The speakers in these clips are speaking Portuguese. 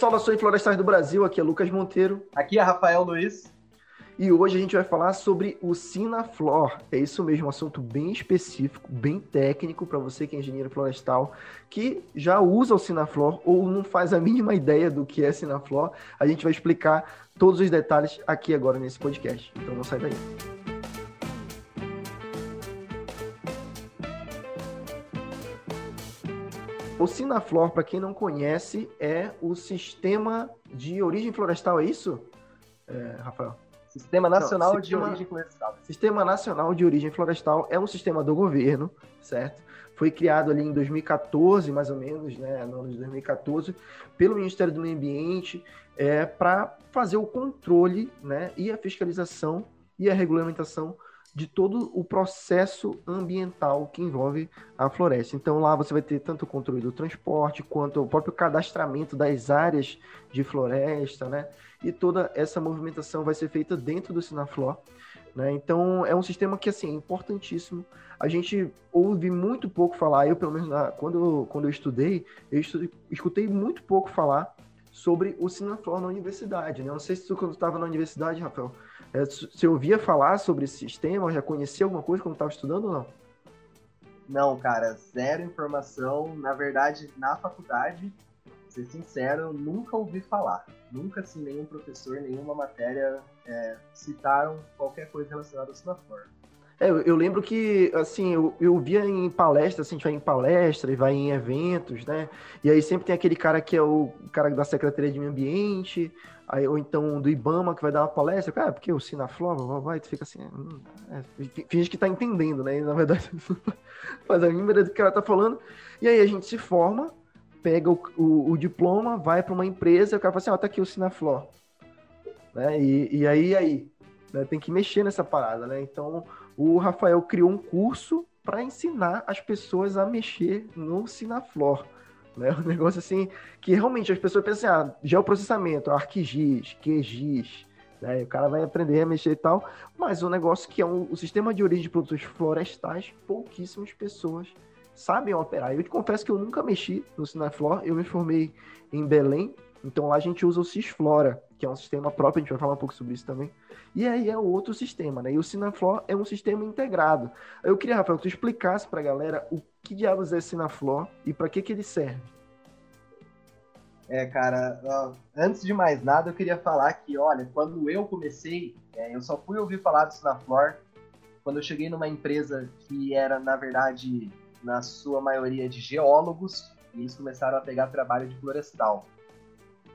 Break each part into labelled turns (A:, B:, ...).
A: Saudações florestais do Brasil, aqui é Lucas Monteiro.
B: Aqui é Rafael Luiz.
A: E hoje a gente vai falar sobre o Sinaflor. É isso mesmo, um assunto bem específico, bem técnico para você que é engenheiro florestal, que já usa o Sinaflor ou não faz a mínima ideia do que é Sinaflor. A gente vai explicar todos os detalhes aqui agora nesse podcast. Então não sai daí. O Sinaflor, para quem não conhece, é o sistema de origem florestal, é isso, é, Rafael?
B: Sistema Nacional não, sistema, de Origem Florestal.
A: Sistema Nacional de Origem Florestal é um sistema do governo, certo? Foi criado ali em 2014, mais ou menos, né, no ano de 2014, pelo Ministério do Meio Ambiente, é, para fazer o controle né, e a fiscalização e a regulamentação de todo o processo ambiental que envolve a floresta. Então lá você vai ter tanto o controle do transporte quanto o próprio cadastramento das áreas de floresta, né? e toda essa movimentação vai ser feita dentro do Sinaflor. Né? Então, é um sistema que assim, é importantíssimo. A gente ouve muito pouco falar, eu pelo menos quando, quando eu estudei, eu estudei, escutei muito pouco falar sobre o Sinaflor na universidade. Né? Não sei se tu, quando estava na universidade, Rafael, é, você ouvia falar sobre esse sistema, já conhecia alguma coisa quando estava estudando ou não?
B: Não, cara, zero informação. Na verdade, na faculdade, ser sincero, nunca ouvi falar. Nunca, assim, nenhum professor, nenhuma matéria é, citaram qualquer coisa relacionada ao Sinafor.
A: É, eu, lembro que, assim, eu, eu via em palestras, assim, a gente vai em palestra e vai em eventos, né? E aí sempre tem aquele cara que é o cara da Secretaria de Meio Ambiente, aí, ou então do IBAMA que vai dar uma palestra, cara, porque o Sinaflor, vai, tu fica assim, hum, é, finge que tá entendendo, né? E, na verdade, faz a mínima do que o cara tá falando. E aí a gente se forma, pega o, o, o diploma, vai para uma empresa, e o cara fala assim, ó, oh, tá aqui o Sinaflor. Né? E, e aí, aí, né? tem que mexer nessa parada, né? Então, o Rafael criou um curso para ensinar as pessoas a mexer no Sinaflor. Né? Um negócio assim, que realmente as pessoas pensam assim, ah, geoprocessamento, ArcGIS, QGIS, né? O cara vai aprender a mexer e tal, mas o negócio que é um, o sistema de origem de produtos florestais, pouquíssimas pessoas sabem operar. Eu te confesso que eu nunca mexi no Sinaflor, eu me formei em Belém, então lá a gente usa o Cisflora, que é um sistema próprio, a gente vai falar um pouco sobre isso também. E aí é outro sistema, né? E o Sinaflor é um sistema integrado. Eu queria, Rafael, que tu explicasse pra galera o que diabos é Sinaflor e para que que ele serve.
B: É, cara, ó, antes de mais nada, eu queria falar que, olha, quando eu comecei, é, eu só fui ouvir falar do Sinaflor quando eu cheguei numa empresa que era, na verdade, na sua maioria de geólogos, e eles começaram a pegar trabalho de florestal.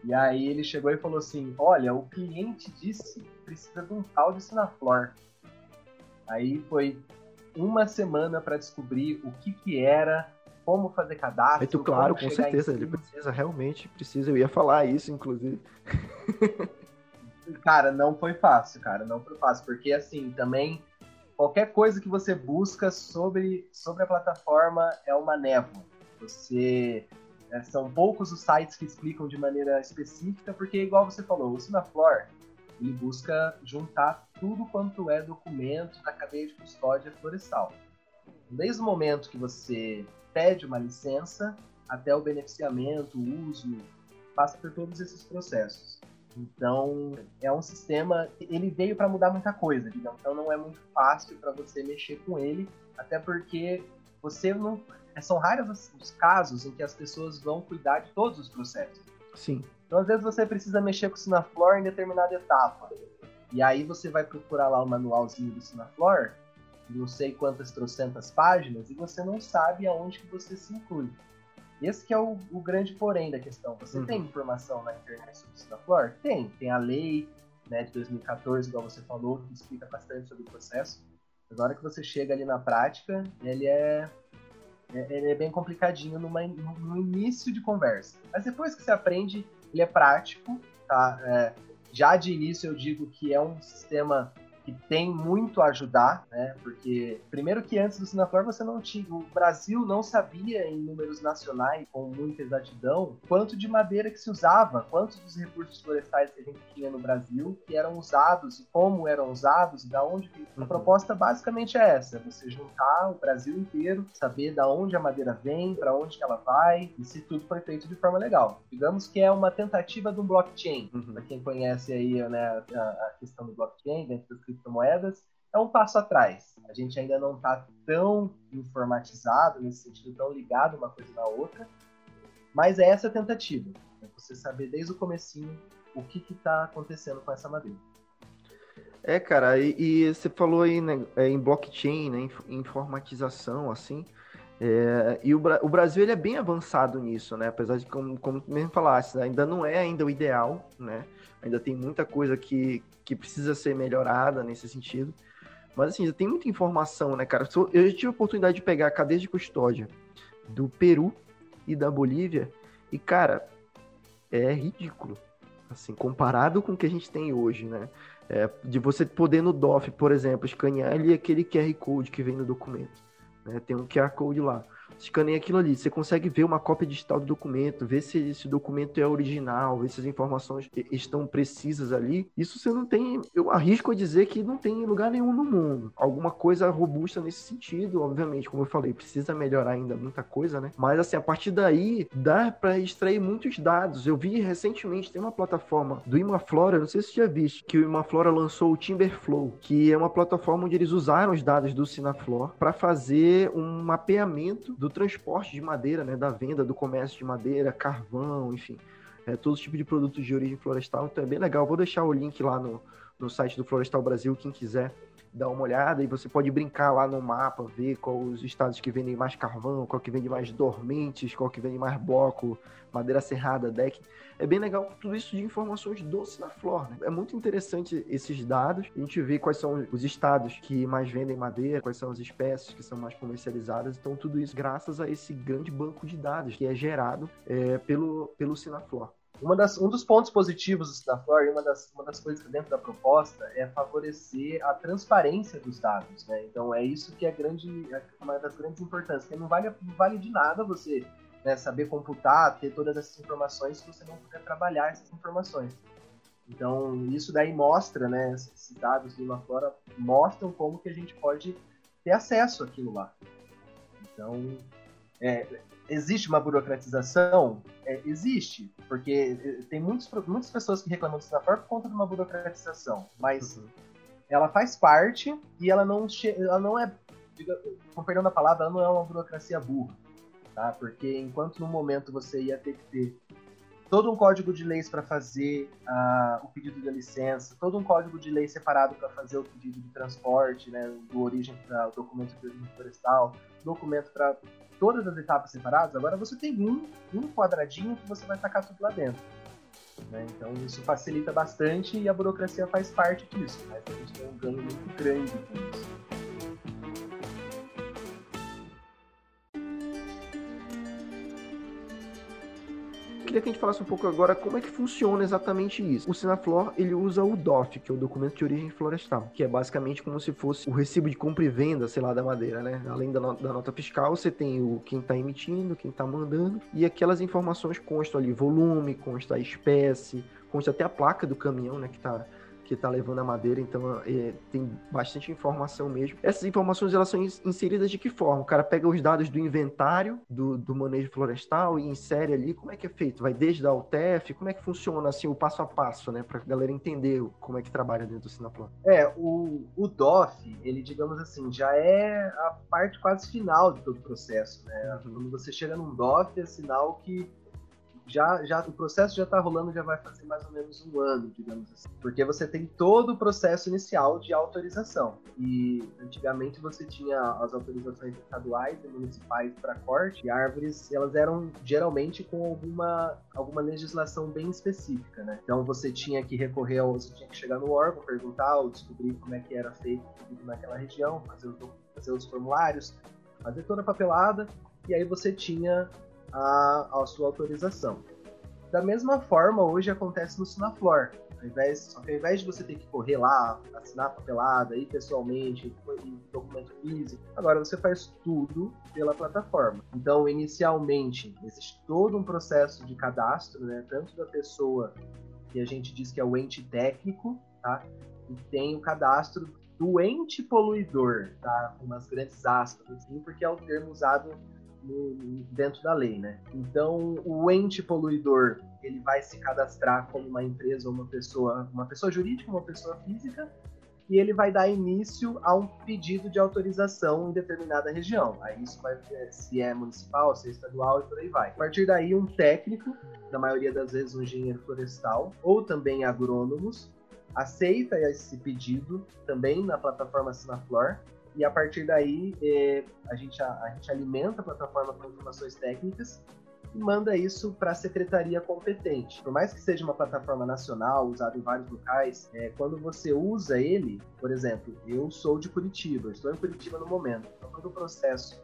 B: E aí ele chegou e falou assim: Olha, o cliente disse que precisa de um tal de Sinaflor. Aí foi uma semana para descobrir o que que era, como fazer cadastro.
A: Muito claro, com certeza, ele precisa, realmente precisa. Eu ia falar isso, inclusive.
B: cara, não foi fácil, cara, não foi fácil, porque assim, também qualquer coisa que você busca sobre, sobre a plataforma é uma névoa. Você é, são poucos os sites que explicam de maneira específica, porque igual você falou, o Sinaflor ele busca juntar tudo quanto é documento da cadeia de custódia florestal. Desde o momento que você pede uma licença até o beneficiamento, o uso, passa por todos esses processos. Então, é um sistema, ele veio para mudar muita coisa, digamos. Então, não é muito fácil para você mexer com ele, até porque você não. É, são raros os casos em que as pessoas vão cuidar de todos os processos.
A: Sim.
B: Então, às vezes, você precisa mexer com o Sinaflor em determinada etapa. E aí você vai procurar lá o manualzinho do Sinaflor, não sei quantas trocentas páginas, e você não sabe aonde que você se inclui. Esse que é o, o grande porém da questão. Você uhum. tem informação na internet sobre o Citaflor? Tem. Tem a lei né, de 2014, igual você falou, que explica bastante sobre o processo. Mas na hora que você chega ali na prática, ele é ele é bem complicadinho numa, no início de conversa. Mas depois que você aprende, ele é prático, tá? É, já de início eu digo que é um sistema que tem muito a ajudar, né? Porque, primeiro que antes do Sinaflor você não tinha. O Brasil não sabia em números nacionais, com muita exatidão, quanto de madeira que se usava, quantos dos recursos florestais que a gente tinha no Brasil que eram usados e como eram usados, e da onde. A uhum. proposta basicamente é essa: você juntar o Brasil inteiro, saber da onde a madeira vem, para onde ela vai, e se tudo foi feito de forma legal. Digamos que é uma tentativa de um blockchain. Uhum. Para quem conhece aí né, a, a questão do blockchain dentro das criptomoedas, é um passo atrás. A gente ainda não está tão informatizado, nesse sentido, tão ligado uma coisa na outra, mas é essa tentativa. É você saber desde o comecinho o que está acontecendo com essa madeira.
A: É, cara, e, e você falou aí né, é, em blockchain, né, em informatização, assim, é, e o, o, Brasil ele é bem avançado nisso, né? Apesar de, como, como mesmo falasse, ainda não é ainda o ideal, né? Ainda tem muita coisa que, que precisa ser melhorada nesse sentido. Mas assim, já tem muita informação, né, cara? Eu já tive a oportunidade de pegar a cadeia de custódia do Peru e da Bolívia, e, cara, é ridículo. Assim, comparado com o que a gente tem hoje, né? É, de você poder no DOF, por exemplo, escanear ali aquele QR Code que vem no documento. Né? Tem um QR Code lá escaneia aquilo ali. Você consegue ver uma cópia digital do documento, ver se esse documento é original, ver se as informações estão precisas ali. Isso você não tem, eu arrisco a dizer que não tem em lugar nenhum no mundo. Alguma coisa robusta nesse sentido, obviamente, como eu falei, precisa melhorar ainda muita coisa, né? Mas assim, a partir daí dá para extrair muitos dados. Eu vi recentemente tem uma plataforma do Imaflora, não sei se você já viu, que o Imaflora lançou o Timberflow, que é uma plataforma onde eles usaram os dados do Sinaflor para fazer um mapeamento do transporte de madeira, né, da venda, do comércio de madeira, carvão, enfim, é, todo tipo de produtos de origem florestal. Então é bem legal. Vou deixar o link lá no, no site do Florestal Brasil, quem quiser dar uma olhada e você pode brincar lá no mapa, ver quais os estados que vendem mais carvão, qual que vende mais dormentes, qual que vende mais bloco, madeira serrada, deck. É bem legal tudo isso de informações do Sinaflor. Né? É muito interessante esses dados. A gente vê quais são os estados que mais vendem madeira, quais são as espécies que são mais comercializadas. Então, tudo isso graças a esse grande banco de dados que é gerado é, pelo, pelo Sinaflor.
B: Uma das, um dos pontos positivos da Flor uma das, uma das coisas dentro da proposta é favorecer a transparência dos dados. Né? Então é isso que é grande, é uma das grandes importâncias. Porque não vale, não vale de nada você né, saber computar, ter todas essas informações se você não puder trabalhar essas informações. Então isso daí mostra, né, esses dados do Flora mostram como que a gente pode ter acesso àquilo lá. Então é, existe uma burocratização? É, existe, porque eh, tem muitos, muitas pessoas que reclamam do Sinaflor por conta de uma burocratização, mas uhum. ela faz parte e ela não, ela não é, com perdão da palavra, ela não é uma burocracia burra, tá? Porque enquanto no momento você ia ter que ter todo um código de leis para fazer uh, o pedido de licença, todo um código de lei separado para fazer o pedido de transporte, né, do origem para o documento de origem florestal, documento para todas as etapas separadas, agora você tem um, um quadradinho que você vai tacar tudo lá dentro. Né? Então isso facilita bastante e a burocracia faz parte disso, mas a gente tem um ganho muito grande com isso.
A: Queria que a gente falasse um pouco agora como é que funciona exatamente isso. O Sinaflor, ele usa o DOF, que é o documento de origem florestal, que é basicamente como se fosse o recibo de compra e venda, sei lá, da madeira, né? Além da, da nota fiscal, você tem o quem está emitindo, quem está mandando, e aquelas informações constam ali volume, consta a espécie, consta até a placa do caminhão, né, que está que está levando a madeira, então é, tem bastante informação mesmo. Essas informações elas são inseridas de que forma? O cara pega os dados do inventário do, do manejo florestal e insere ali. Como é que é feito? Vai desde a UTF? Como é que funciona assim o passo a passo, né, para a galera entender como é que trabalha dentro do Sinaplan?
B: É, o, o DOF, ele digamos assim, já é a parte quase final de todo o processo, né? Uhum. Quando você chega num DOF, é sinal que já, já o processo já está rolando, já vai fazer mais ou menos um ano, digamos assim. Porque você tem todo o processo inicial de autorização. E antigamente você tinha as autorizações estaduais e municipais para corte, e árvores, elas eram geralmente com alguma, alguma legislação bem específica, né? Então você tinha que recorrer, ao, você tinha que chegar no órgão, perguntar ou descobrir como é que era feito naquela região, fazer os, fazer os formulários, fazer toda a papelada, e aí você tinha a, a sua autorização. Da mesma forma, hoje acontece no Sinaflor. Ao invés, só que ao invés de você ter que correr lá, assinar a papelada, ir pessoalmente, em documento físico, agora você faz tudo pela plataforma. Então, inicialmente, existe todo um processo de cadastro, né, tanto da pessoa que a gente diz que é o ente técnico, tá? E tem o cadastro do ente poluidor, tá? Com umas grandes aspas, assim, porque é o termo usado dentro da lei, né? Então, o ente poluidor, ele vai se cadastrar como uma empresa uma pessoa, uma pessoa jurídica, uma pessoa física, e ele vai dar início a um pedido de autorização em determinada região. Aí isso vai se é municipal, se é estadual e por aí vai. A partir daí, um técnico, na maioria das vezes um engenheiro florestal, ou também agrônomos, aceita esse pedido também na plataforma Sinaflor e a partir daí é, a, gente, a, a, gente alimenta a plataforma com informações técnicas e manda isso para a secretaria competente. Por mais que seja uma plataforma nacional, usada em vários locais, é, quando você usa ele, por exemplo, eu sou de Curitiba, estou em Curitiba no momento, então todo o processo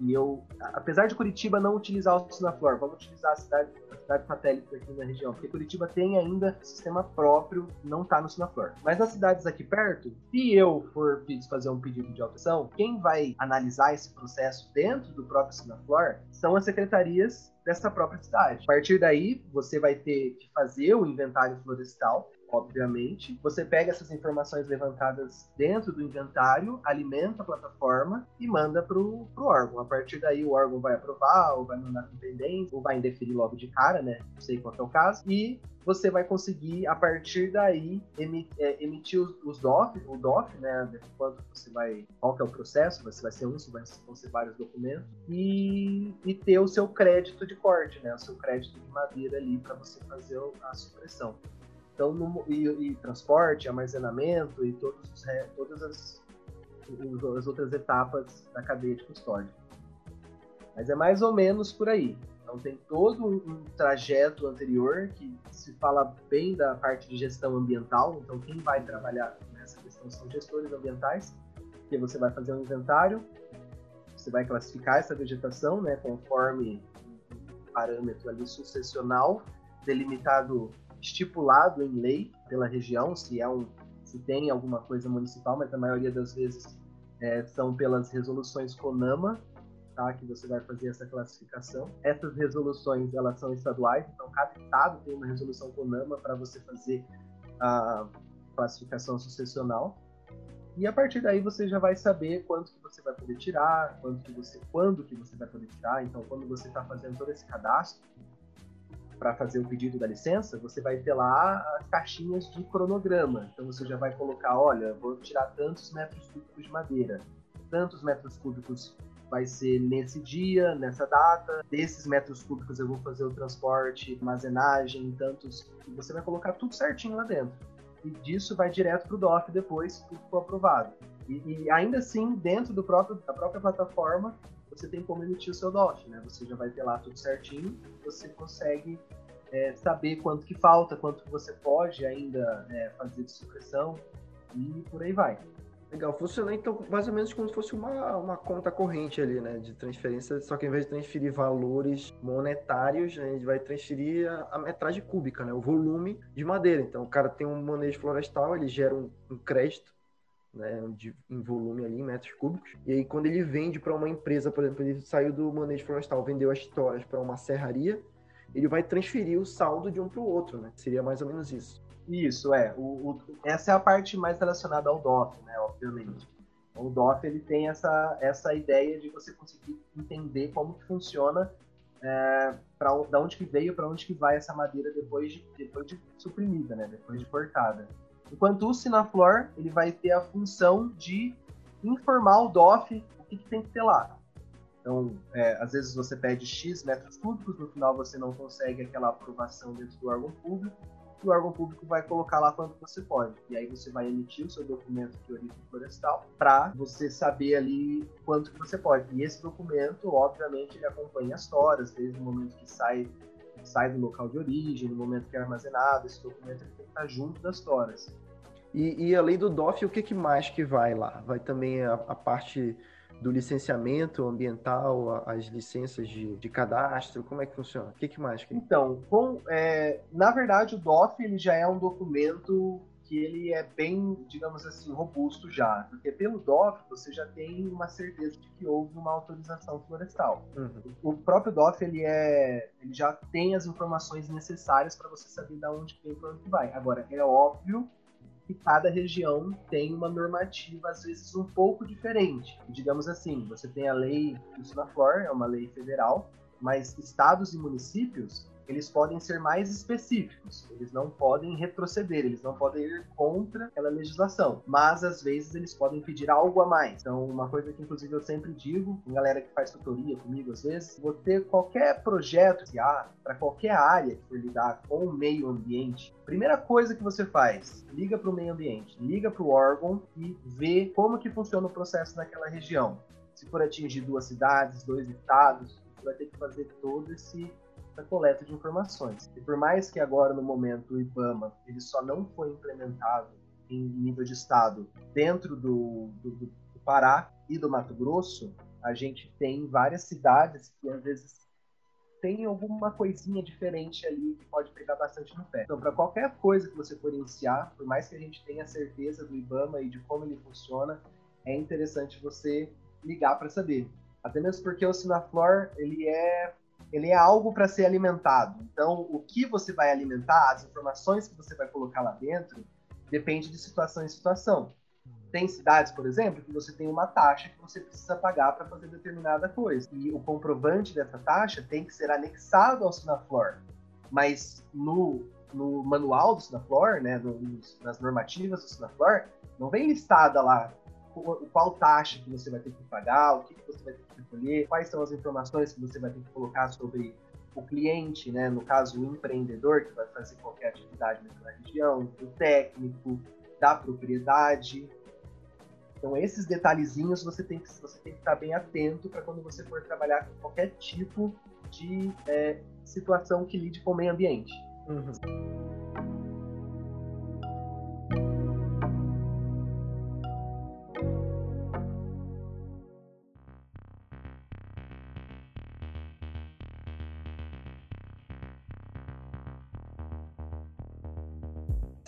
B: e eu, apesar de Curitiba não utilizar o Sinaflor, vamos utilizar a cidade, a cidade satélite aqui na região, porque Curitiba tem ainda sistema próprio, não está no Sinaflor. Mas nas cidades aqui perto, se eu for fazer um pedido de alteração, quem vai analisar esse processo dentro do próprio Sinaflor são as secretarias dessa própria cidade. A partir daí, você vai ter que fazer o inventário florestal, obviamente. Você pega essas informações levantadas dentro do inventário, alimenta a plataforma e manda para o órgão. A partir daí, o órgão vai aprovar, ou vai mandar com pendência, ou vai indeferir logo de cara, né? Não sei qual é o caso. E você vai conseguir, a partir daí, emitir, é, emitir os, DOF, o DOF, né? Quanto você vai, qual que é o processo, vai ser um, se vão ser vários documentos, e, e ter o seu crédito de corte, né? O seu crédito de madeira ali para você fazer a supressão. Então, no, e, e, transporte, armazenamento e todos os, todas as, as outras etapas da cadeia de custódia. Mas é mais ou menos por aí. Então tem todo um, trajeto anterior que se fala bem da parte de gestão ambiental. Então quem vai trabalhar nessa questão são gestores ambientais, que você vai fazer um inventário, você vai classificar essa vegetação, né, conforme um parâmetro ali sucessional delimitado estipulado em lei pela região, se é um se tem alguma coisa municipal, mas na maioria das vezes é, são pelas resoluções CONAMA, tá, que você vai fazer essa classificação. Essas resoluções elas são estaduais, então cada estado tem uma resolução CONAMA para você fazer a classificação sucessional. E a partir daí você já vai saber quanto que você vai poder tirar, quanto que você, quando que você vai poder tirar. Então, quando você está fazendo todo esse cadastro, para fazer o pedido da licença, você vai ter lá as caixinhas de cronograma. Então você já vai colocar, olha, vou tirar tantos metros cúbicos de madeira, tantos metros cúbicos vai ser nesse dia, nessa data. Desses metros cúbicos eu vou fazer o transporte, armazenagem, tantos. Você vai colocar tudo certinho lá dentro. E disso vai direto para o DOF depois, tudo for aprovado. E, e, ainda assim, dentro do próprio, da própria plataforma, você tem como emitir o seu DOT, né? Você já vai ter lá tudo certinho, você consegue é, saber quanto que falta, quanto que você pode ainda é, fazer de supressão e por aí vai.
A: Legal, funciona então mais ou menos como se fosse uma, uma conta corrente ali, né, de transferência, só que ao invés de transferir valores monetários, né, a gente vai transferir a, a, metragem cúbica, né, o volume de madeira. Então o cara tem um manejo florestal, ele gera um, um crédito né, de, em volume ali, em metros cúbicos. E aí, quando ele vende para uma empresa, por exemplo, ele saiu do manejo florestal, vendeu as toras para uma serraria, ele vai transferir o saldo de um para o outro, né? Seria mais ou menos isso.
B: Isso, é. O, o, essa é a parte mais relacionada ao DOF, né, obviamente. O DOF ele tem essa, essa ideia de você conseguir entender como que funciona é, para da onde que veio, para onde que vai essa madeira depois de, depois de suprimida, né, depois de cortada. Enquanto o Sinaflor, ele vai ter a função de informar o DOF o que, que tem que ter lá. Então, é, às vezes você pede X metros cúbicos, no final você não consegue aquela aprovação dentro do órgão público, e o órgão público vai colocar lá quanto você pode. E aí você vai emitir o seu documento de origem florestal para você saber ali quanto que você pode. E esse documento, obviamente, ele acompanha as toras, desde o momento que sai sai do local de origem, no momento que é armazenado, esse documento tem que estar junto das toras.
A: E, e além do DOF, o que, que mais que vai lá? Vai também a, a parte do licenciamento ambiental, as licenças de, de cadastro? Como é que funciona? O que, que mais?
B: Então, com, é, na verdade, o DOF ele já é um documento que ele é bem, digamos assim, robusto já, porque pelo DOF você já tem uma certeza de que houve uma autorização florestal. Uhum. O próprio DOF ele é, ele já tem as informações necessárias para você saber de onde vem para onde vai. Agora é óbvio que cada região tem uma normativa às vezes um pouco diferente. Digamos assim, você tem a lei do Sinaflor, é uma lei federal, mas estados e municípios eles podem ser mais específicos, eles não podem retroceder, eles não podem ir contra aquela legislação, mas às vezes eles podem pedir algo a mais. Então, uma coisa que inclusive eu sempre digo, com galera que faz tutoria comigo às vezes, vou ter qualquer projeto que há para qualquer área que for lidar com o meio ambiente, primeira coisa que você faz, liga para o meio ambiente, liga para o órgão e vê como que funciona o processo naquela região. Se for atingir duas cidades, dois estados, você vai ter que fazer todo esse essa coleta de informações. E por mais que agora, no momento, o IBAMA ele só não foi implementado em nível de estado dentro do, do, do Pará e do Mato Grosso, a gente tem várias cidades que às vezes tem alguma coisinha diferente ali que pode pegar bastante no pé. Então, para qualquer coisa que você for iniciar, por mais que a gente tenha certeza do IBAMA e de como ele funciona, é interessante você ligar para saber. Até mesmo porque o Sinaflor, ele é ele é algo para ser alimentado. Então, o que você vai alimentar, as informações que você vai colocar lá dentro, depende de situação em situação. Tem cidades, por exemplo, que você tem uma taxa que você precisa pagar para fazer determinada coisa. E o comprovante dessa taxa tem que ser anexado ao Sinaflor. Mas no, no manual do Sinaflor, né, no, nas normativas do Sinaflor, não vem listada lá qual taxa que você vai ter que pagar, o que, que você vai ter que recolher, quais são as informações que você vai ter que colocar sobre o cliente, né, no caso o empreendedor que vai fazer qualquer atividade na região, o técnico, da propriedade. Então esses detalhezinhos você tem que, você tem que estar bem atento para quando você for trabalhar com qualquer tipo de é, situação que lide com o meio ambiente. Uhum.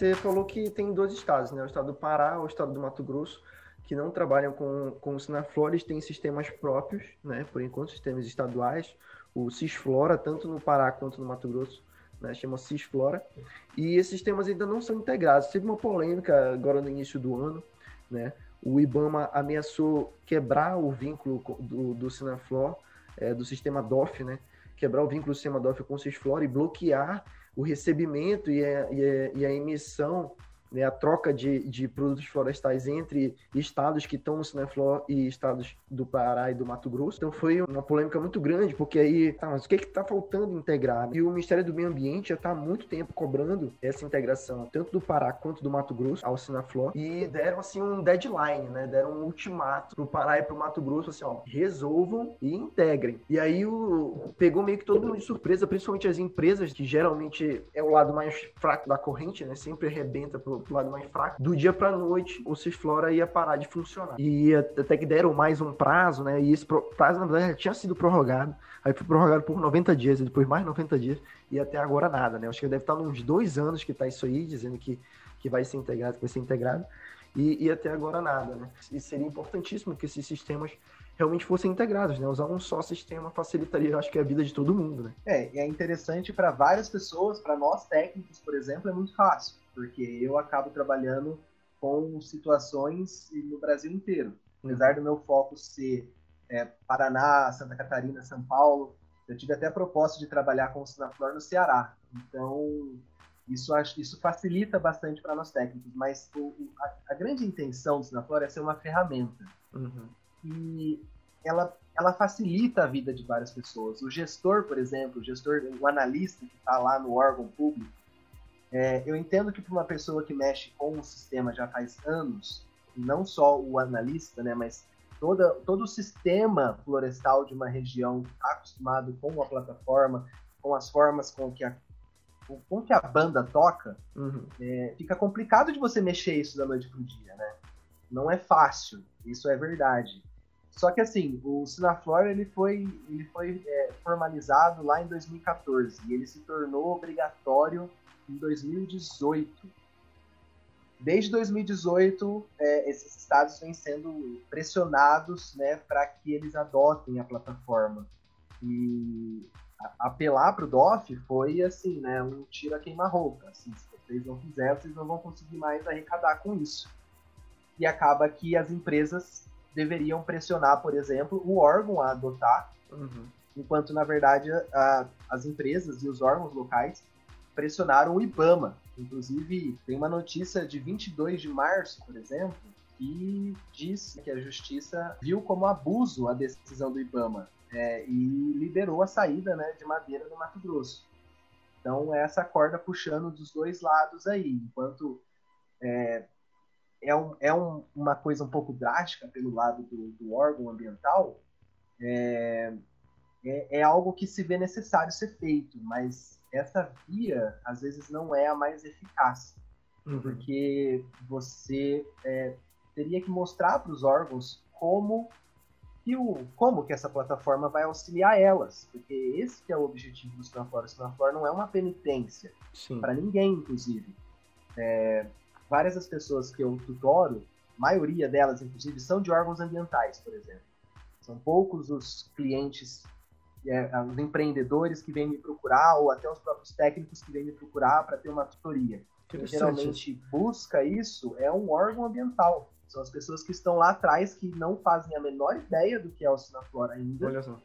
A: Você falou que tem dois estados, né? O estado do Pará e o estado do Mato Grosso, que não trabalham com, com Sinaflores, têm sistemas próprios, né? Por enquanto, sistemas estaduais. O Cisflora, tanto no Pará quanto no Mato Grosso, né? Chama Cisflora. E esses sistemas ainda não são integrados. Teve uma polêmica agora no início do ano, né? O IBAMA ameaçou quebrar o vínculo do, do Sinaflor, é, do sistema DOF, né? Quebrar o vínculo do sistema DOF com o Cisflora e bloquear o recebimento e a, e a, e a emissão né, a troca de, de produtos florestais entre estados que estão no Cineflor e estados do Pará e do Mato Grosso. Então foi uma polêmica muito grande, porque aí, tá, mas o que é que tá faltando integrar? E o Ministério do Meio Ambiente já está há muito tempo cobrando essa integração, tanto do Pará quanto do Mato Grosso, ao Sinaflor, e deram assim um deadline, né? Deram um ultimato pro Pará e pro Mato Grosso, assim, ó, resolvam e integrem. E aí o pegou meio que todo mundo de surpresa, principalmente as empresas, que geralmente é o lado mais fraco da corrente, né? Sempre arrebenta pro lado mais fraco, do dia pra noite o Cisflora ia parar de funcionar. E até que deram mais um prazo, né? E esse prazo, na verdade, já tinha sido prorrogado. Aí foi prorrogado por 90 dias, e depois mais 90 dias, e até agora nada, né? Acho que deve estar uns dois anos que tá isso aí, dizendo que, que vai ser integrado, que vai ser integrado. E, e, até agora nada, né? E seria importantíssimo que esses sistemas realmente fossem integrados, né? Usar um só sistema facilitaria, acho que, a vida de todo mundo, né?
B: É, e é interessante para várias pessoas, para nós técnicos, por exemplo, é muito fácil porque eu acabo trabalhando com situações no Brasil inteiro. Apesar do meu foco ser é, Paraná, Santa Catarina, São Paulo, eu tive até a proposta de trabalhar com o Sinaflor no Ceará. Então, isso, isso facilita bastante para nós técnicos, mas o, a, a, grande intenção do Sinaflor é ser uma ferramenta. Uhum. E ela, ela facilita a vida de várias pessoas. O gestor, por exemplo, o gestor, o analista que está lá no órgão público, é, eu entendo que para uma pessoa que mexe com o sistema já faz anos, não só o analista, né, mas toda, todo o sistema florestal de uma região está acostumado com a plataforma, com as formas com que a, com que a banda toca, uhum. é, fica complicado de você mexer isso da noite para o dia, né? Não é fácil, isso é verdade. Só que assim, o Sinaflor ele foi, ele foi é, formalizado lá em 2014 e ele se tornou obrigatório em 2018. Desde 2018, é, esses estados vêm sendo pressionados né, para que eles adotem a plataforma. E apelar para o DOF foi assim, né, um tiro a queima-roupa. Assim, se vocês não fizerem, vocês não vão conseguir mais arrecadar com isso. E acaba que as empresas deveriam pressionar, por exemplo, o órgão a adotar, uhum. enquanto na verdade a, as empresas e os órgãos locais pressionaram o IBAMA. Inclusive, tem uma notícia de 22 de março, por exemplo, que diz que a justiça viu como abuso a decisão do IBAMA é, e liberou a saída né, de madeira no Mato Grosso. Então, é essa corda puxando dos dois lados aí, enquanto é, é, um, é um, uma coisa um pouco drástica pelo lado do, do órgão ambiental, é, é, é, algo que se vê necessário ser feito, mas essa via às vezes não é a mais eficaz, uhum. porque você é, teria que mostrar para os órgãos como que o, como que essa plataforma vai auxiliar elas, porque esse que é o objetivo do Sinaflora. O Sinaflora não é uma penitência para ninguém, inclusive. É, várias das pessoas que eu tutoro, maioria delas, inclusive, são de órgãos ambientais, por exemplo. São poucos os clientes, é, os empreendedores que vêm me procurar, ou até os próprios técnicos que vêm me procurar para ter uma tutoria. Quem geralmente busca isso é um órgão ambiental. São as pessoas que estão lá atrás que não fazem a menor ideia do que é o Sinaflora ainda.
A: Olha só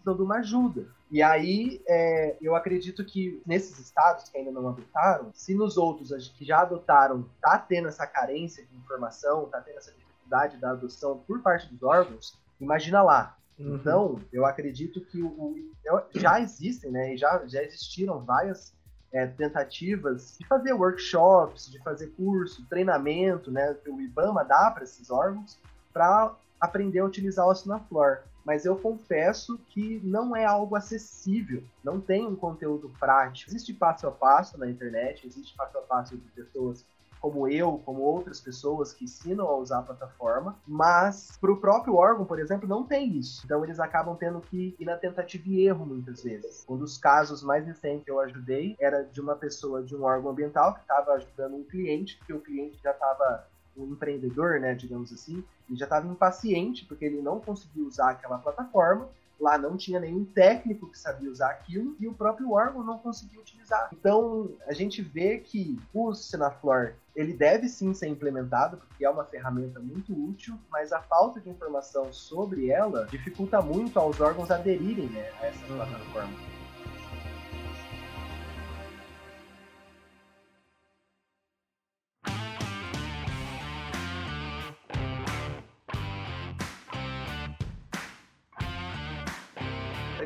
B: precisam de uma ajuda. E aí, é, eu acredito que nesses estados que ainda não adotaram, se nos outros que já adotaram tá tendo essa carência de informação, tá tendo essa dificuldade da adoção por parte dos órgãos, imagina lá. Uhum. Então, eu acredito que o, o, já existem, né, já, já existiram várias é, tentativas de fazer workshops, de fazer curso, treinamento, né, que o IBAMA dá para esses órgãos, para aprender a utilizar o Assinaflor mas eu confesso que não é algo acessível, não tem um conteúdo prático. Existe passo a passo na internet, existe passo a passo de pessoas como eu, como outras pessoas que ensinam a usar a plataforma, mas para o próprio órgão, por exemplo, não tem isso. Então eles acabam tendo que ir na tentativa e erro muitas vezes. Um dos casos mais recentes que eu ajudei era de uma pessoa de um órgão ambiental que estava ajudando um cliente, que o cliente já estava um empreendedor, né, digamos assim, ele já estava impaciente porque ele não conseguiu usar aquela plataforma. Lá não tinha nenhum técnico que sabia usar aquilo e o próprio órgão não conseguia utilizar. Então a gente vê que o Senaflor ele deve sim ser implementado porque é uma ferramenta muito útil, mas a falta de informação sobre ela dificulta muito aos órgãos aderirem né, a essa plataforma.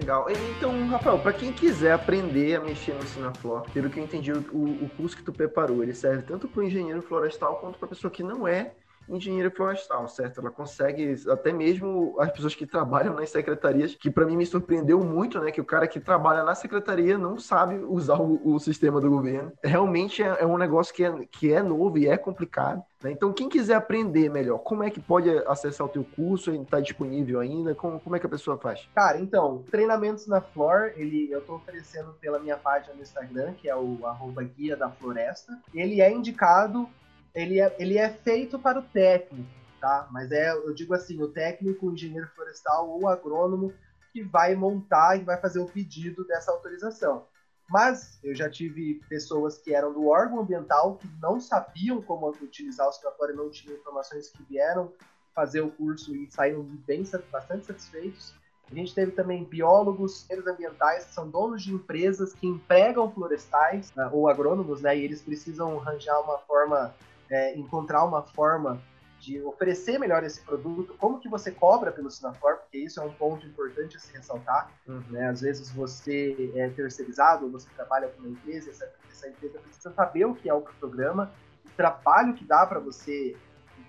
A: Legal. Então, Rafael, para quem quiser aprender a mexer no Sinaflor, pelo que eu entendi, o, o curso que tu preparou, ele serve tanto para o engenheiro florestal quanto para pessoa que não é engenheiro florestal, certo? Ela consegue, até mesmo as pessoas que trabalham nas secretarias, que para mim me surpreendeu muito, né? Que o cara que trabalha na secretaria não sabe usar o, o sistema do governo. Realmente é, é, um negócio que é, que é novo e é complicado. Né? Então, quem quiser aprender melhor, como é que pode acessar o teu curso? Está disponível ainda? Como, como é que a pessoa faz?
B: Cara, então, treinamentos na Flor, ele, eu estou oferecendo pela minha página no Instagram, que é o arroba guia da floresta. Ele é indicado ele é, ele é feito para o técnico, tá? Mas é, eu digo assim, o técnico, o engenheiro florestal ou agrônomo que vai montar e vai fazer o pedido dessa autorização. Mas eu já tive pessoas que eram do órgão ambiental que não sabiam como utilizar o escritório, não tinham informações que vieram fazer o curso e saíram bem, bastante satisfeitos. A gente teve também biólogos, engenheiros ambientais, que são donos de empresas que empregam florestais, né, ou agrônomos, né, e eles precisam arranjar uma forma é, encontrar uma forma de oferecer melhor esse produto, como que você cobra pelo Sinafor, porque isso é um ponto importante a se ressaltar. Uhum. Né? Às vezes você é terceirizado, você trabalha com uma empresa, essa, essa empresa precisa saber o que é o programa, o trabalho que dá para você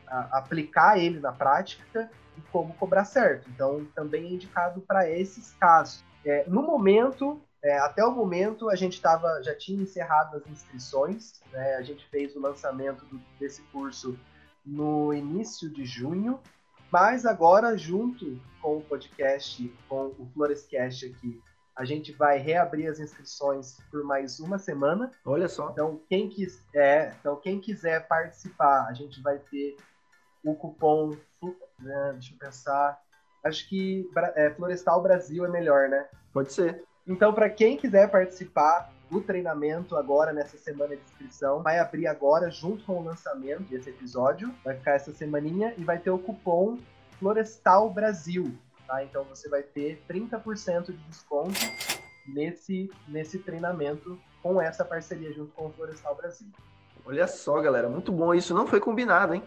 B: a, aplicar ele na prática e como cobrar certo. Então, também é indicado para esses casos. É, no momento, é, até o momento a gente tava, já tinha encerrado as inscrições, né? a gente fez o lançamento do, desse curso no início de junho, Mas agora, junto com o podcast, com o Florescast aqui, a gente vai reabrir as inscrições por mais uma semana.
A: Olha só.
B: Então, quem, quis, é, então, quem quiser participar, a gente vai ter o cupom. Né, deixa eu pensar. Acho que é, Florestal Brasil é melhor, né?
A: Pode ser.
B: Então, para quem quiser participar do treinamento agora nessa semana de inscrição, vai abrir agora junto com o lançamento desse episódio. Vai ficar essa semaninha e vai ter o cupom Florestal Brasil. Tá? Então você vai ter 30% de desconto nesse, nesse treinamento com essa parceria junto com o Florestal Brasil.
A: Olha só, galera, muito bom. Isso não foi combinado, hein?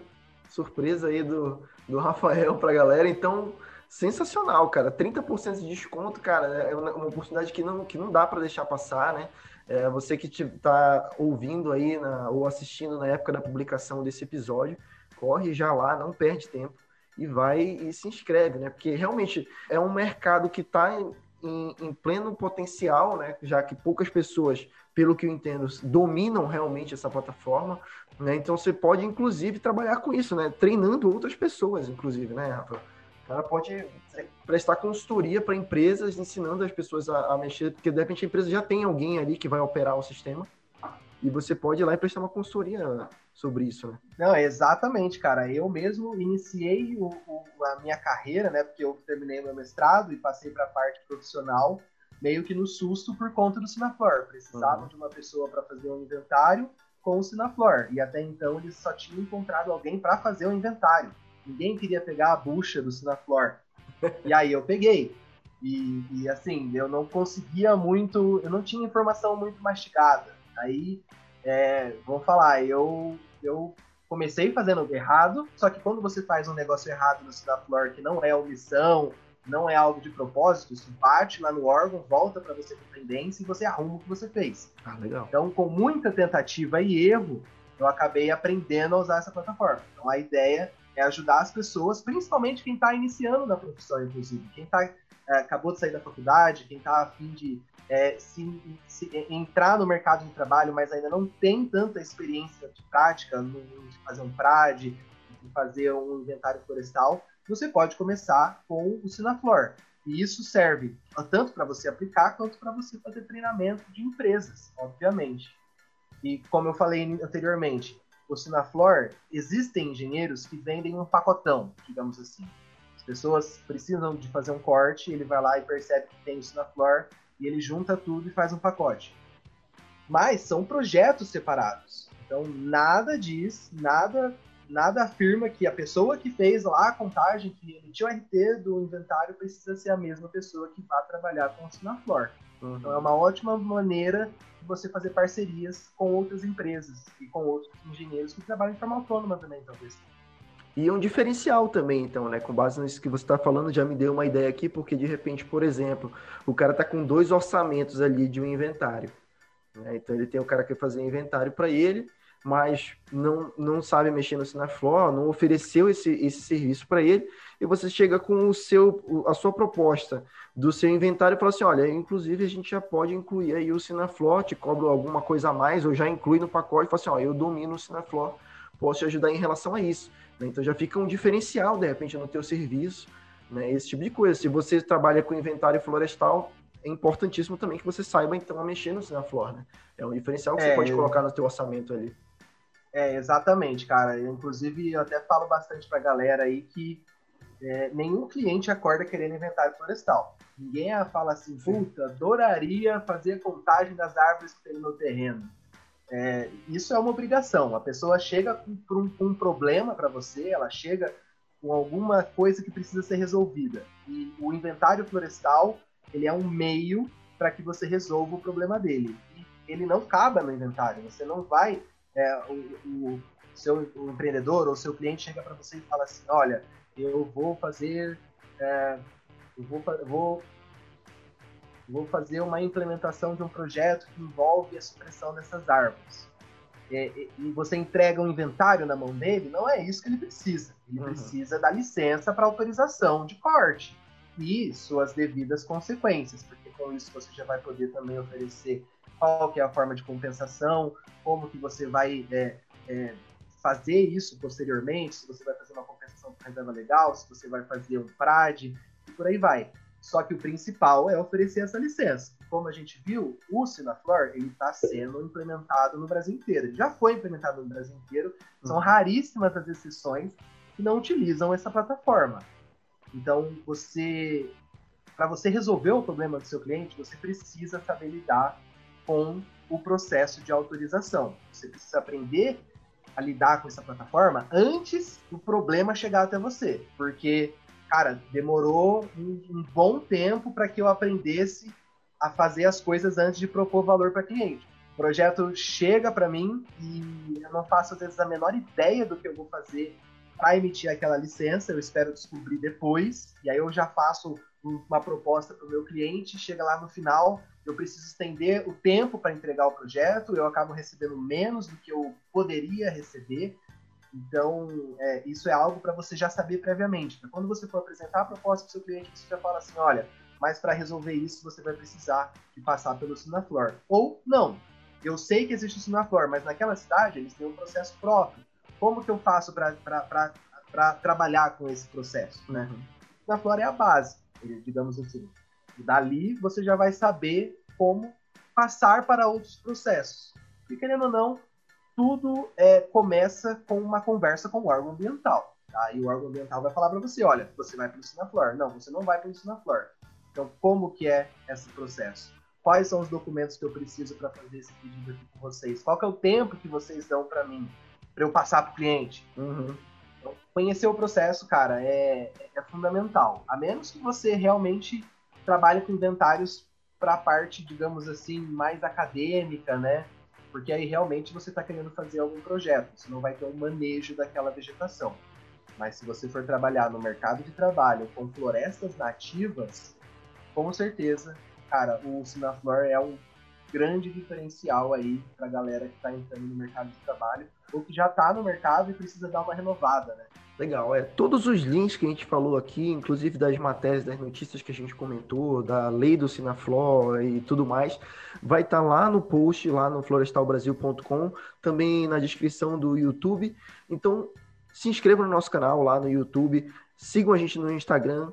A: Surpresa aí do, do Rafael pra galera. Então, sensacional, cara. 30% de desconto, cara, é uma oportunidade que não, que não dá para deixar passar, né? É, você que está ouvindo aí na, ou assistindo na época da publicação desse episódio, corre já lá, não perde tempo e vai e se inscreve, né? Porque realmente é um mercado que está em, em, em, pleno potencial, né? Já que poucas pessoas, pelo que eu entendo, dominam realmente essa plataforma, né? Então você pode, inclusive, trabalhar com isso, né? Treinando outras pessoas, inclusive, né, Rafa? Cara pode prestar consultoria para empresas, ensinando as pessoas a, a, mexer, porque de repente a empresa já tem alguém ali que vai operar o sistema, e você pode ir lá e prestar uma consultoria sobre isso, né?
B: Não, exatamente, cara. Eu mesmo iniciei o, o, a minha carreira, né? Porque eu terminei meu mestrado e passei para a parte profissional, meio que no susto por conta do Sinaflor. Precisava uhum. de uma pessoa para fazer um inventário com o Sinaflor. E até então eles só tinham encontrado alguém para fazer o inventário. Ninguém queria pegar a bucha do Sinaflor. e aí eu peguei. E, e, assim, eu não conseguia muito, eu não tinha informação muito mastigada. Aí, é, vamos falar, eu, eu comecei fazendo errado, só que quando você faz um negócio errado no Sinaflor que não é omissão, não é algo de propósito, isso bate lá no órgão, volta para você com tendência e você arruma o que você fez.
A: Ah, legal.
B: Então, com muita tentativa e erro, eu acabei aprendendo a usar essa plataforma. Então, a ideia é ajudar as pessoas, principalmente quem está iniciando na profissão, inclusive. Quem tá, é, acabou de sair da faculdade, quem está a fim de é, se, se, entrar no mercado de trabalho, mas ainda não tem tanta experiência de prática no, de fazer um PRAD, de fazer um inventário florestal, você pode começar com o Sinaflor. E isso serve tanto para você aplicar quanto para você fazer treinamento de empresas, obviamente. E como eu falei anteriormente, o Sinaflor, existem engenheiros que vendem um pacotão, digamos assim. As pessoas precisam de fazer um corte, ele vai lá e percebe que tem o Sinaflor e ele junta tudo e faz um pacote. Mas são projetos separados. Então nada diz, nada nada afirma que a pessoa que fez lá a contagem, que emitiu o RT do inventário, precisa ser a mesma pessoa que vai trabalhar com o Sinaflor. Uhum. Então é uma ótima maneira você fazer parcerias com outras empresas e com outros engenheiros que trabalham de forma autônoma também, talvez.
A: E um diferencial também, então, né? Com base nisso que você está falando, já me deu uma ideia aqui, porque de repente, por exemplo, o cara está com dois orçamentos ali de um inventário. Né? Então ele tem o cara que fazer inventário para ele, mas não, não sabe mexer no Sinaflor, não ofereceu esse, esse serviço para ele, e você chega com o seu, a sua proposta do seu inventário e fala assim, olha, inclusive a gente já pode incluir aí o Sinaflor, te cobra alguma coisa a mais, ou já inclui no pacote, e fala assim, ó, eu domino o Sinaflor, posso te ajudar em relação a isso. Né? Então já fica um diferencial, de repente, no teu serviço, né? esse tipo de coisa. Se você trabalha com inventário florestal, é importantíssimo também que você saiba, então, a mexer no Sinaflor, né? É um diferencial que é, você pode eu... colocar no teu orçamento ali.
B: É, exatamente, cara. Eu, inclusive, eu até falo bastante pra galera aí que é, nenhum cliente acorda querendo inventário florestal. Ninguém fala assim, puta, adoraria fazer a contagem das árvores que tem no terreno. É, isso é uma obrigação. A pessoa chega com, um, com um problema para você, ela chega com alguma coisa que precisa ser resolvida. E o inventário florestal ele é um meio para que você resolva o problema dele. E ele não cabe no inventário. Você não vai é, o, o, seu o empreendedor ou seu cliente chega para você e fala assim, olha, eu vou fazer, é, eu vou, vou, vou fazer uma implementação de um projeto que envolve a supressão dessas árvores. É, e você entrega um inventário na mão dele, não é isso que ele precisa. Ele uhum. precisa da licença para autorização de corte e suas devidas consequências, porque com isso você já vai poder também oferecer qual que é a forma de compensação, como que você vai é, é, fazer isso posteriormente, se você vai fazer uma compensação por reserva legal, se você vai fazer um PRAD, e por aí vai. Só que o principal é oferecer essa licença. Como a gente viu, o Sinaflor ele está sendo implementado no Brasil inteiro. Ele já foi implementado no Brasil inteiro. São uhum. raríssimas as exceções que não utilizam essa plataforma. Então, você, para você resolver o problema do seu cliente, você precisa saber lidar com o processo de autorização. Você precisa aprender a lidar com essa plataforma antes do problema chegar até você, porque cara, demorou um, um bom tempo para que eu aprendesse a fazer as coisas antes de propor valor para cliente. O projeto chega para mim e eu não faço às vezes a menor ideia do que eu vou fazer para emitir aquela licença, eu espero descobrir depois, e aí eu já faço uma proposta para o meu cliente, chega lá no final, eu preciso estender o tempo para entregar o projeto, eu acabo recebendo menos do que eu poderia receber, então, é, isso é algo para você já saber previamente. Quando você for apresentar a proposta para o seu cliente, você já fala assim: olha, mas para resolver isso você vai precisar de passar pelo Sinaflor. Ou não. Eu sei que existe o Sinaflor, mas naquela cidade eles têm um processo próprio. Como que eu faço para trabalhar com esse processo? Né? Uhum. O Sinaflor é a base, digamos assim. E dali você já vai saber como passar para outros processos. E querendo ou não, tudo é, começa com uma conversa com o órgão ambiental. Tá? E o órgão ambiental vai falar para você, olha, você vai para o Sinaflor. Não, você não vai para o Sinaflor. Então, como que é esse processo? Quais são os documentos que eu preciso para fazer esse pedido aqui com vocês? Qual é o tempo que vocês dão para mim, para eu passar para o cliente? Uhum. Então, conhecer o processo, cara, é, é fundamental. A menos que você realmente trabalhe com inventários para a parte, digamos assim, mais acadêmica, né? porque aí realmente você está querendo fazer algum projeto, você não vai ter um manejo daquela vegetação. Mas se você for trabalhar no mercado de trabalho com florestas nativas, com certeza, cara, o Sinaflor é um grande diferencial aí para a galera que está entrando no mercado de trabalho ou que já está no mercado e precisa dar uma renovada, né?
A: Legal, é. Todos os links que a gente falou aqui, inclusive das matérias, das notícias que a gente comentou, da lei do Sinaflor e tudo mais, vai estar tá lá no post, lá no florestalbrasil.com, também na descrição do YouTube. Então, se inscreva no nosso canal lá no YouTube, sigam a gente no Instagram,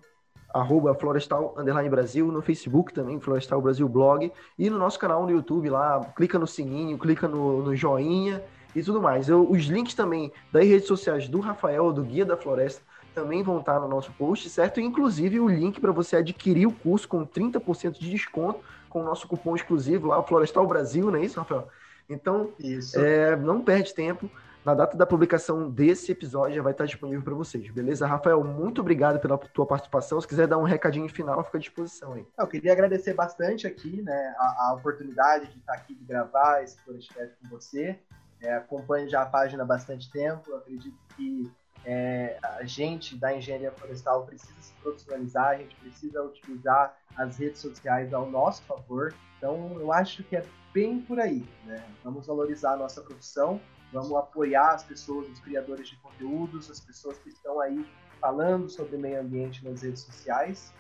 A: arroba Florestal Underline Brasil, no Facebook também, Florestal Brasil Blog, e no nosso canal no YouTube lá, clica no sininho, clica no, no joinha e tudo mais. Eu, os links também das redes sociais do Rafael, do Guia da Floresta, também vão estar no nosso post, certo? Inclusive o link para você adquirir o curso com 30% de desconto com o nosso cupom exclusivo lá, o Florestal Brasil, não é isso, Rafael? Então, isso. É, não perde tempo. Na data da publicação desse episódio já vai estar disponível para vocês, beleza? Rafael, muito obrigado pela tua participação. Se quiser dar um recadinho final, fica à disposição aí.
B: Eu queria agradecer bastante aqui, né, a, a oportunidade de estar aqui de gravar esse podcast com você. É, acompanho já a página há bastante tempo. Acredito que é, a gente da engenharia florestal precisa se profissionalizar, a gente precisa utilizar as redes sociais ao nosso favor. Então, eu acho que é bem por aí. Né? Vamos valorizar a nossa profissão, vamos apoiar as pessoas, os criadores de conteúdos, as pessoas que estão aí falando sobre meio ambiente nas redes sociais,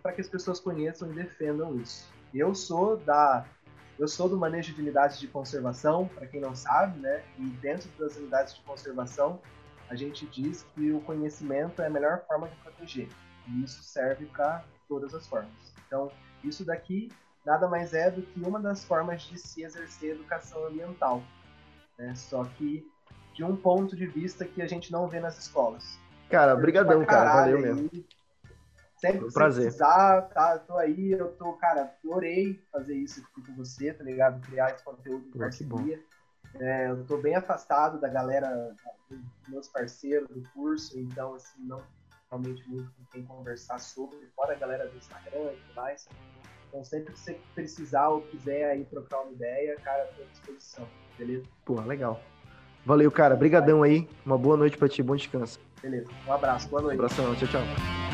B: para que as pessoas conheçam e defendam isso. Eu sou da eu sou do manejo de unidades de conservação, para quem não sabe, né? E dentro das unidades de conservação, a gente diz que o conhecimento é a melhor forma de proteger. E isso serve para todas as formas. Então, isso daqui nada mais é do que uma das formas de se exercer educação ambiental. Né? Só que de um ponto de vista que a gente não vê nas escolas.
A: Cara, brigadão, cara. Valeu mesmo.
B: Sempre que prazer. precisar, tá, tô aí, eu tô, cara, adorei fazer isso aqui com você, tá ligado? Criar esse conteúdo em parceria. É, eu tô bem afastado da galera, dos meus parceiros do curso, então, assim, não realmente muito com quem conversar sobre, fora a galera do Instagram e tudo mais. Então, sempre que você precisar ou quiser aí trocar uma ideia, cara, tô à disposição, beleza?
A: Pô, legal. Valeu, cara. Brigadão aí. Uma boa noite pra ti, bom descanso.
B: Beleza. Um abraço, boa noite.
A: Um abração, tchau, tchau.